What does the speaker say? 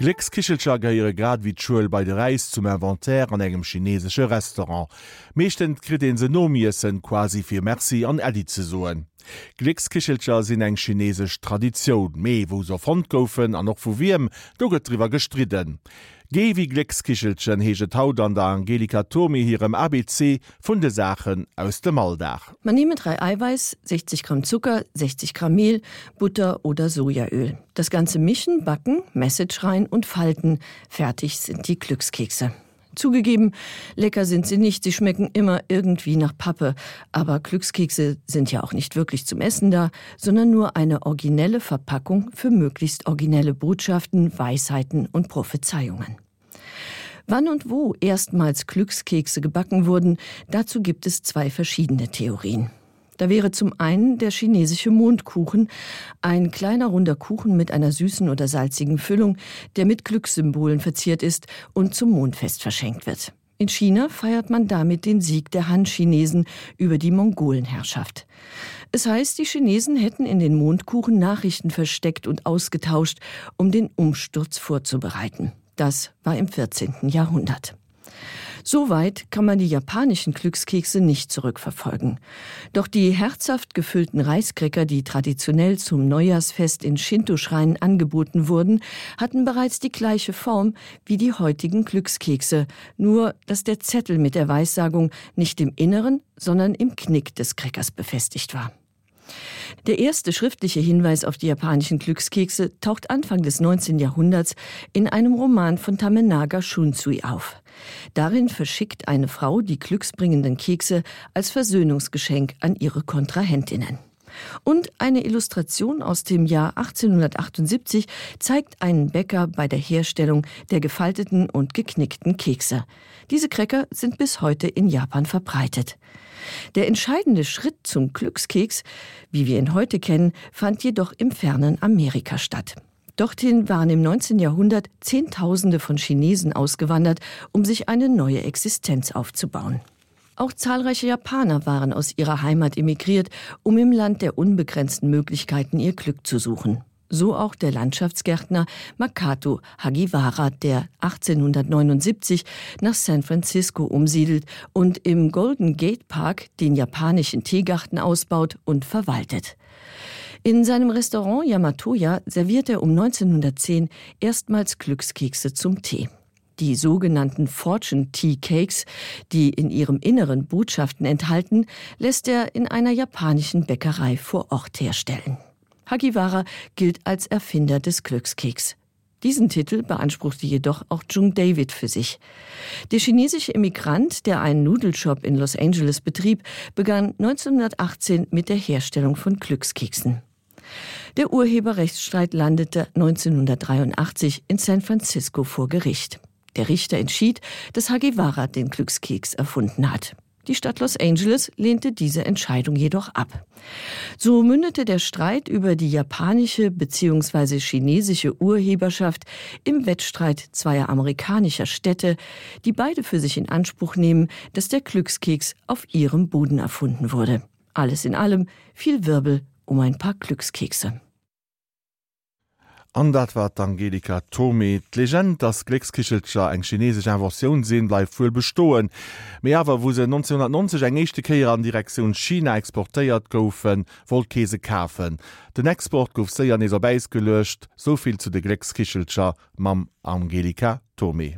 Gleckskichelscher geiere grad wie d'Schuuel bei de Reis zum Inventär an engem chinessche Restaurant. Meeschten krit en se Nomiessen quasi fir Merci an Ädi ze soen. Gleckskichelscher sinn eng chinesesch Traditionioun méi wo se Fond goufen an noch vu wiem do drwer gestriden. Gei wie Gleckskichelchen hege Tau an der Angelika Tomi hirem ABC vun de Sachen aus dem Alldach. Man nehme drei Eiweiß, 60 Gramm Zucker, 60 Gramm Mehl, Butter oder Sojaöl. Das ganze mischen, backen, Message rein und falten. Fertig sind die Glückskekse. Zugegeben, lecker sind sie nicht, sie schmecken immer irgendwie nach Pappe, aber Glückskekse sind ja auch nicht wirklich zum Essen da, sondern nur eine originelle Verpackung für möglichst originelle Botschaften, Weisheiten und Prophezeiungen. Wann und wo erstmals Glückskekse gebacken wurden, dazu gibt es zwei verschiedene Theorien. Da wäre zum einen der chinesische Mondkuchen, ein kleiner runder Kuchen mit einer süßen oder salzigen Füllung, der mit Glückssymbolen verziert ist und zum Mondfest verschenkt wird. In China feiert man damit den Sieg der Han-Chinesen über die Mongolenherrschaft. Es heißt, die Chinesen hätten in den Mondkuchen Nachrichten versteckt und ausgetauscht, um den Umsturz vorzubereiten. Das war im 14. Jahrhundert. Soweit kann man die japanischen Glückskekse nicht zurückverfolgen. Doch die herzhaft gefüllten Reiskräcker, die traditionell zum Neujahrsfest in Shinto-Schreinen angeboten wurden, hatten bereits die gleiche Form wie die heutigen Glückskekse, nur dass der Zettel mit der Weissagung nicht im Inneren, sondern im Knick des Crackers befestigt war. Der erste schriftliche Hinweis auf die japanischen Glückskekse taucht Anfang des 19. Jahrhunderts in einem Roman von Tamenaga Shunsui auf. Darin verschickt eine Frau die glücksbringenden Kekse als Versöhnungsgeschenk an ihre Kontrahentinnen. Und eine Illustration aus dem Jahr 1878 zeigt einen Bäcker bei der Herstellung der gefalteten und geknickten Kekse. Diese Cracker sind bis heute in Japan verbreitet. Der entscheidende Schritt zum Glückskeks, wie wir ihn heute kennen, fand jedoch im fernen Amerika statt. Dorthin waren im 19. Jahrhundert Zehntausende von Chinesen ausgewandert, um sich eine neue Existenz aufzubauen. Auch zahlreiche Japaner waren aus ihrer Heimat emigriert, um im Land der unbegrenzten Möglichkeiten ihr Glück zu suchen. So auch der Landschaftsgärtner Makato Hagiwara, der 1879 nach San Francisco umsiedelt und im Golden Gate Park den japanischen Teegarten ausbaut und verwaltet. In seinem Restaurant Yamatoya serviert er um 1910 erstmals Glückskekse zum Tee. Die sogenannten Fortune Tea Cakes, die in ihrem Inneren Botschaften enthalten, lässt er in einer japanischen Bäckerei vor Ort herstellen. Hagiwara gilt als Erfinder des Glückskeks. Diesen Titel beanspruchte jedoch auch Jung David für sich. Der chinesische Immigrant, der einen Nudelshop in Los Angeles betrieb, begann 1918 mit der Herstellung von Glückskeksen. Der Urheberrechtsstreit landete 1983 in San Francisco vor Gericht. Der Richter entschied, dass Hagiwara den Glückskeks erfunden hat. Die Stadt Los Angeles lehnte diese Entscheidung jedoch ab. So mündete der Streit über die japanische bzw. chinesische Urheberschaft im Wettstreit zweier amerikanischer Städte, die beide für sich in Anspruch nehmen, dass der Glückskeks auf ihrem Boden erfunden wurde. Alles in allem viel Wirbel um ein paar Glückskekse. An dat wat Angelika Tomi d Legend das Gleckskicheltscher eng chinesg Inversion sinn bleif vuuel bestoen. Me awer wo se 1990 eng echte Keier an Direktion China exportéiert goufen, wollt Käse kafen. Den Export gouf séier neser beis gelecht, soviel zu de Gleckskicheltscher mam Angelika Tomi.